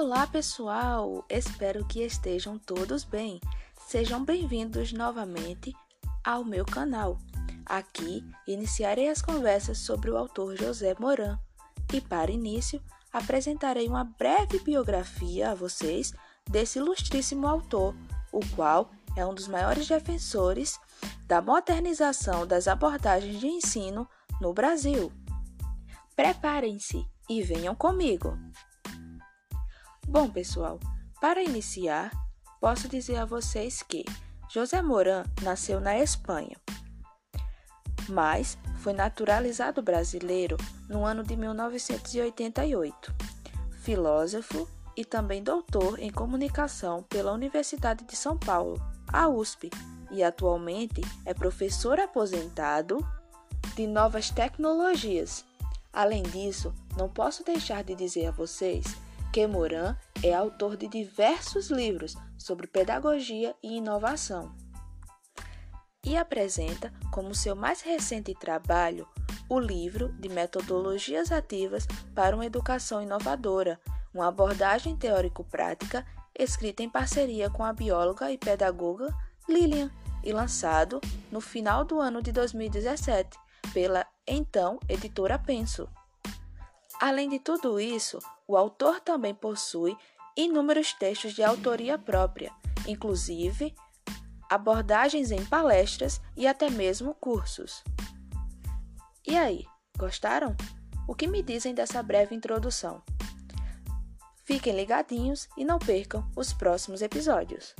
Olá, pessoal! Espero que estejam todos bem. Sejam bem-vindos novamente ao meu canal. Aqui iniciarei as conversas sobre o autor José Moran e, para início, apresentarei uma breve biografia a vocês desse ilustríssimo autor, o qual é um dos maiores defensores da modernização das abordagens de ensino no Brasil. Preparem-se e venham comigo! Bom, pessoal, para iniciar, posso dizer a vocês que José Moran nasceu na Espanha, mas foi naturalizado brasileiro no ano de 1988. Filósofo e também doutor em comunicação pela Universidade de São Paulo, a USP, e atualmente é professor aposentado de novas tecnologias. Além disso, não posso deixar de dizer a vocês que Moran é autor de diversos livros sobre pedagogia e inovação. E apresenta como seu mais recente trabalho o livro de Metodologias Ativas para uma Educação Inovadora, uma abordagem teórico-prática escrita em parceria com a bióloga e pedagoga Lilian e lançado no final do ano de 2017 pela então editora Penso. Além de tudo isso, o autor também possui inúmeros textos de autoria própria, inclusive abordagens em palestras e até mesmo cursos. E aí, gostaram? O que me dizem dessa breve introdução? Fiquem ligadinhos e não percam os próximos episódios.